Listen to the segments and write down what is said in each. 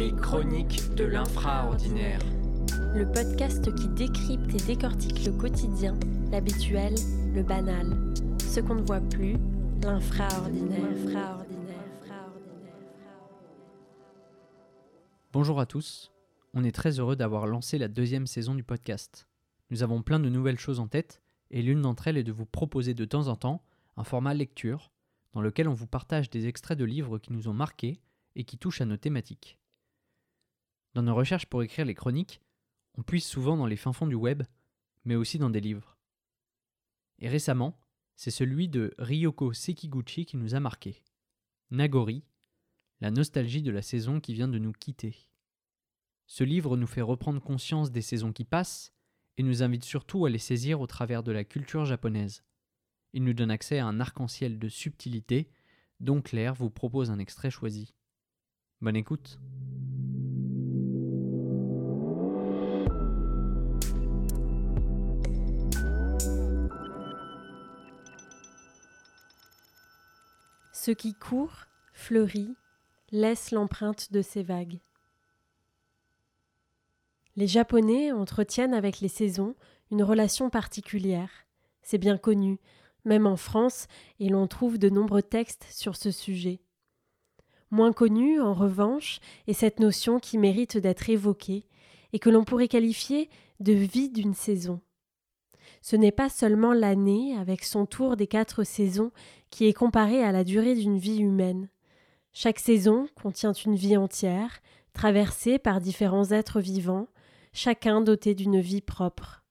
Les chroniques de l'infraordinaire. Le podcast qui décrypte et décortique le quotidien, l'habituel, le banal. Ce qu'on ne voit plus, l'infraordinaire. Bonjour à tous, on est très heureux d'avoir lancé la deuxième saison du podcast. Nous avons plein de nouvelles choses en tête, et l'une d'entre elles est de vous proposer de temps en temps un format lecture, dans lequel on vous partage des extraits de livres qui nous ont marqués et qui touchent à nos thématiques. Dans nos recherches pour écrire les chroniques, on puise souvent dans les fins fonds du web, mais aussi dans des livres. Et récemment, c'est celui de Ryoko Sekiguchi qui nous a marqué. Nagori, la nostalgie de la saison qui vient de nous quitter. Ce livre nous fait reprendre conscience des saisons qui passent et nous invite surtout à les saisir au travers de la culture japonaise. Il nous donne accès à un arc-en-ciel de subtilité dont Claire vous propose un extrait choisi. Bonne écoute. Ce qui court, fleurit, laisse l'empreinte de ses vagues. Les Japonais entretiennent avec les saisons une relation particulière. C'est bien connu, même en France, et l'on trouve de nombreux textes sur ce sujet. Moins connu, en revanche, est cette notion qui mérite d'être évoquée et que l'on pourrait qualifier de vie d'une saison. Ce n'est pas seulement l'année, avec son tour des quatre saisons, qui est comparée à la durée d'une vie humaine. Chaque saison contient une vie entière, traversée par différents êtres vivants, chacun doté d'une vie propre.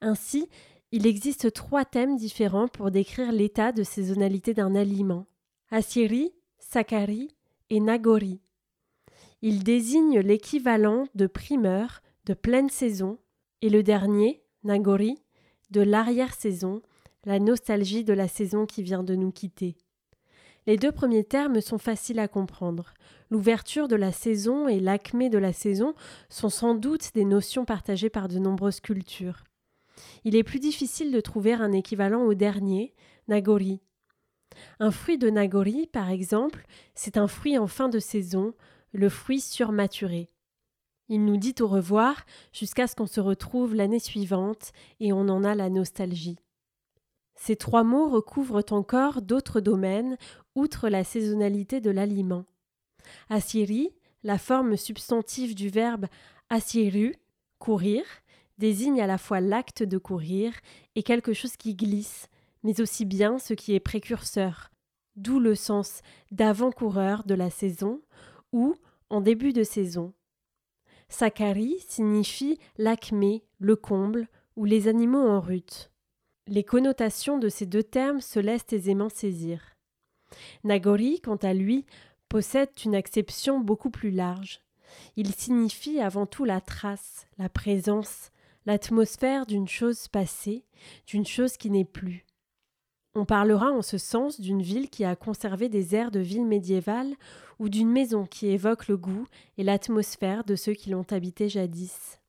Ainsi, il existe trois thèmes différents pour décrire l'état de saisonnalité d'un aliment Asiri, Sakari et Nagori. Ils désignent l'équivalent de primeur, de pleine saison, et le dernier, Nagori, de l'arrière-saison, la nostalgie de la saison qui vient de nous quitter. Les deux premiers termes sont faciles à comprendre. L'ouverture de la saison et l'acmé de la saison sont sans doute des notions partagées par de nombreuses cultures. Il est plus difficile de trouver un équivalent au dernier, Nagori. Un fruit de Nagori, par exemple, c'est un fruit en fin de saison, le fruit surmaturé. Il nous dit au revoir jusqu'à ce qu'on se retrouve l'année suivante et on en a la nostalgie. Ces trois mots recouvrent encore d'autres domaines, outre la saisonnalité de l'aliment. Asiri, la forme substantive du verbe asiru, courir, désigne à la fois l'acte de courir et quelque chose qui glisse, mais aussi bien ce qui est précurseur, d'où le sens d'avant-coureur de la saison ou en début de saison. Sakari signifie l'acmé, le comble ou les animaux en rut. Les connotations de ces deux termes se laissent aisément saisir. Nagori, quant à lui, possède une acception beaucoup plus large. Il signifie avant tout la trace, la présence, l'atmosphère d'une chose passée, d'une chose qui n'est plus. On parlera en ce sens d'une ville qui a conservé des airs de ville médiévale ou d'une maison qui évoque le goût et l'atmosphère de ceux qui l'ont habité jadis.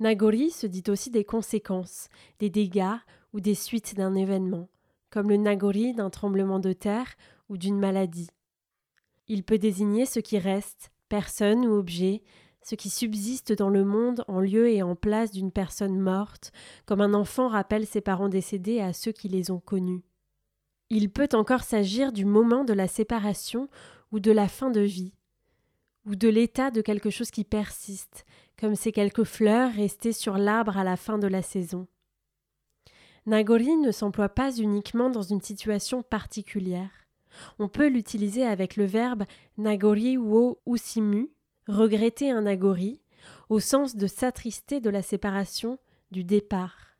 Nagori se dit aussi des conséquences, des dégâts ou des suites d'un événement, comme le Nagori d'un tremblement de terre ou d'une maladie. Il peut désigner ce qui reste, personne ou objet, ce qui subsiste dans le monde en lieu et en place d'une personne morte, comme un enfant rappelle ses parents décédés à ceux qui les ont connus. Il peut encore s'agir du moment de la séparation ou de la fin de vie, ou de l'état de quelque chose qui persiste, comme ces quelques fleurs restées sur l'arbre à la fin de la saison. Nagori ne s'emploie pas uniquement dans une situation particulière. On peut l'utiliser avec le verbe nagori wo usimu, regretter un nagori, au sens de s'attrister de la séparation, du départ.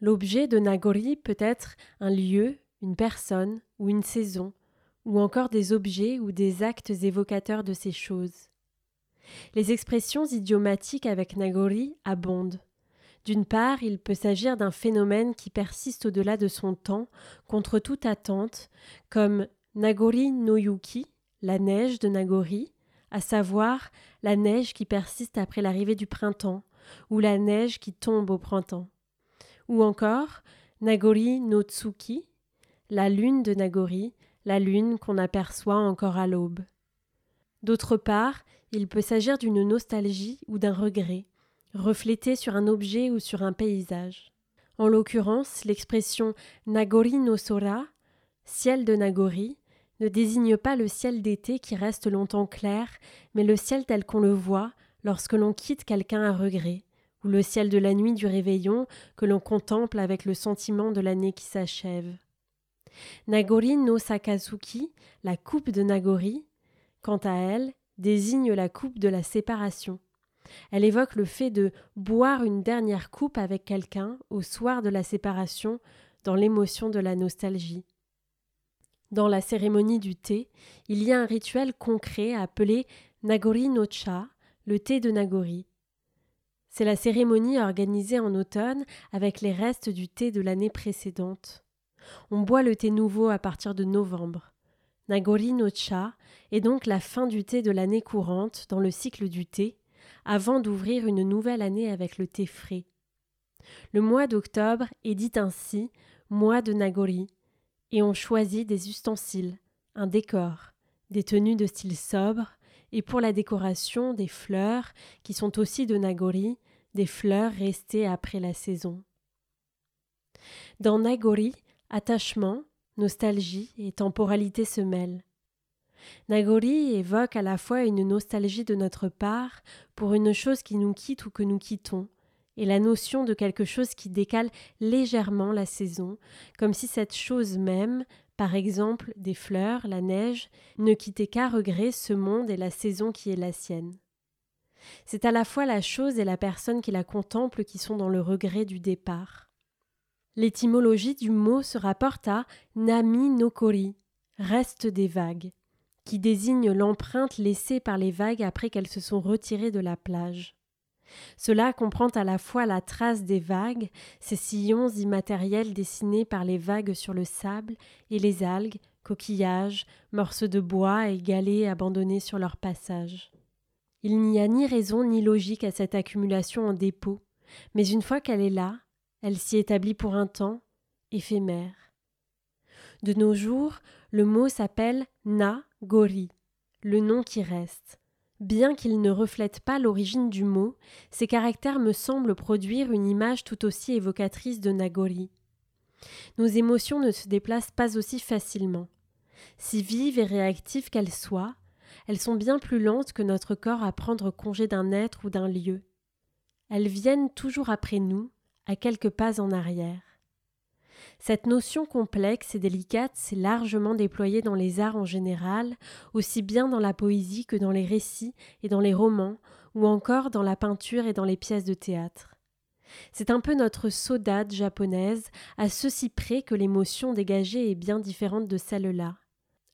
L'objet de nagori peut être un lieu, une personne ou une saison, ou encore des objets ou des actes évocateurs de ces choses. Les expressions idiomatiques avec Nagori abondent. D'une part, il peut s'agir d'un phénomène qui persiste au-delà de son temps, contre toute attente, comme Nagori no Yuki, la neige de Nagori, à savoir la neige qui persiste après l'arrivée du printemps, ou la neige qui tombe au printemps. Ou encore Nagori no Tsuki, la lune de Nagori, la lune qu'on aperçoit encore à l'aube. D'autre part, il peut s'agir d'une nostalgie ou d'un regret, reflété sur un objet ou sur un paysage. En l'occurrence, l'expression Nagori no Sora, ciel de Nagori, ne désigne pas le ciel d'été qui reste longtemps clair, mais le ciel tel qu'on le voit lorsque l'on quitte quelqu'un à regret, ou le ciel de la nuit du réveillon que l'on contemple avec le sentiment de l'année qui s'achève. Nagori no Sakazuki, la coupe de Nagori, quant à elle, désigne la coupe de la séparation. Elle évoque le fait de boire une dernière coupe avec quelqu'un au soir de la séparation dans l'émotion de la nostalgie. Dans la cérémonie du thé, il y a un rituel concret appelé Nagori no Cha, le thé de Nagori. C'est la cérémonie organisée en automne avec les restes du thé de l'année précédente. On boit le thé nouveau à partir de novembre. Nagori no Cha est donc la fin du thé de l'année courante dans le cycle du thé, avant d'ouvrir une nouvelle année avec le thé frais. Le mois d'octobre est dit ainsi mois de Nagori, et on choisit des ustensiles, un décor, des tenues de style sobre, et pour la décoration des fleurs, qui sont aussi de Nagori, des fleurs restées après la saison. Dans Nagori, attachement, nostalgie et temporalité se mêlent. Nagori évoque à la fois une nostalgie de notre part pour une chose qui nous quitte ou que nous quittons, et la notion de quelque chose qui décale légèrement la saison, comme si cette chose même, par exemple des fleurs, la neige, ne quittait qu'à regret ce monde et la saison qui est la sienne. C'est à la fois la chose et la personne qui la contemple qui sont dans le regret du départ. L'étymologie du mot se rapporte à Nami Nokori, reste des vagues, qui désigne l'empreinte laissée par les vagues après qu'elles se sont retirées de la plage. Cela comprend à la fois la trace des vagues, ces sillons immatériels dessinés par les vagues sur le sable, et les algues, coquillages, morceaux de bois et galets abandonnés sur leur passage. Il n'y a ni raison ni logique à cette accumulation en dépôt, mais une fois qu'elle est là, elle s'y établit pour un temps, éphémère. De nos jours, le mot s'appelle Na Gori, le nom qui reste. Bien qu'il ne reflète pas l'origine du mot, ses caractères me semblent produire une image tout aussi évocatrice de Nagori. Nos émotions ne se déplacent pas aussi facilement. Si vives et réactives qu'elles soient, elles sont bien plus lentes que notre corps à prendre congé d'un être ou d'un lieu. Elles viennent toujours après nous, à quelques pas en arrière. Cette notion complexe et délicate s'est largement déployée dans les arts en général, aussi bien dans la poésie que dans les récits et dans les romans, ou encore dans la peinture et dans les pièces de théâtre. C'est un peu notre saudade japonaise, à ceci près que l'émotion dégagée est bien différente de celle-là.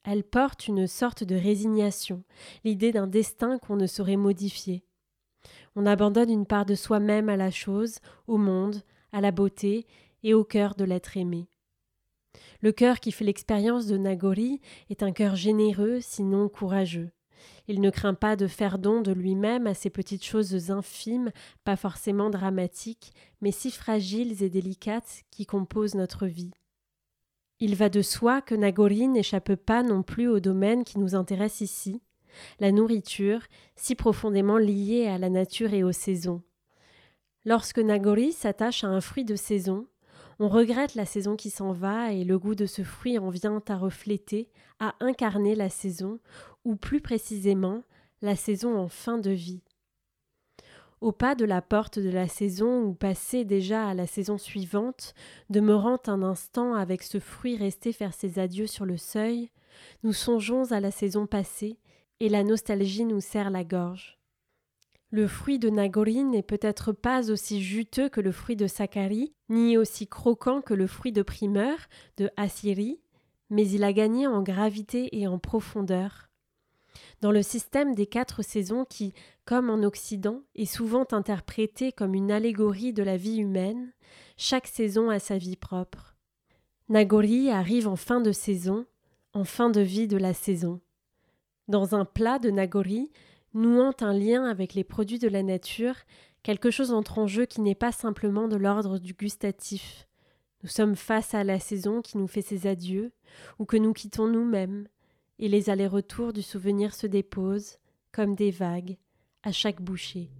Elle porte une sorte de résignation, l'idée d'un destin qu'on ne saurait modifier. On abandonne une part de soi-même à la chose, au monde, à la beauté, et au cœur de l'être aimé. Le cœur qui fait l'expérience de Nagori est un cœur généreux, sinon courageux. Il ne craint pas de faire don de lui-même à ces petites choses infimes, pas forcément dramatiques, mais si fragiles et délicates qui composent notre vie. Il va de soi que Nagori n'échappe pas non plus au domaine qui nous intéresse ici, la nourriture, si profondément liée à la nature et aux saisons. Lorsque Nagori s'attache à un fruit de saison, on regrette la saison qui s'en va et le goût de ce fruit en vient à refléter, à incarner la saison, ou plus précisément la saison en fin de vie. Au pas de la porte de la saison ou passé déjà à la saison suivante, demeurant un instant avec ce fruit resté faire ses adieux sur le seuil, nous songeons à la saison passée et la nostalgie nous serre la gorge. Le fruit de Nagori n'est peut-être pas aussi juteux que le fruit de Sakari, ni aussi croquant que le fruit de primeur de Asiri, mais il a gagné en gravité et en profondeur. Dans le système des quatre saisons qui, comme en Occident, est souvent interprété comme une allégorie de la vie humaine, chaque saison a sa vie propre. Nagori arrive en fin de saison, en fin de vie de la saison. Dans un plat de Nagori, nouant un lien avec les produits de la nature, quelque chose entre en jeu qui n'est pas simplement de l'ordre du gustatif. Nous sommes face à la saison qui nous fait ses adieux, ou que nous quittons nous-mêmes, et les allers-retours du souvenir se déposent, comme des vagues, à chaque bouchée.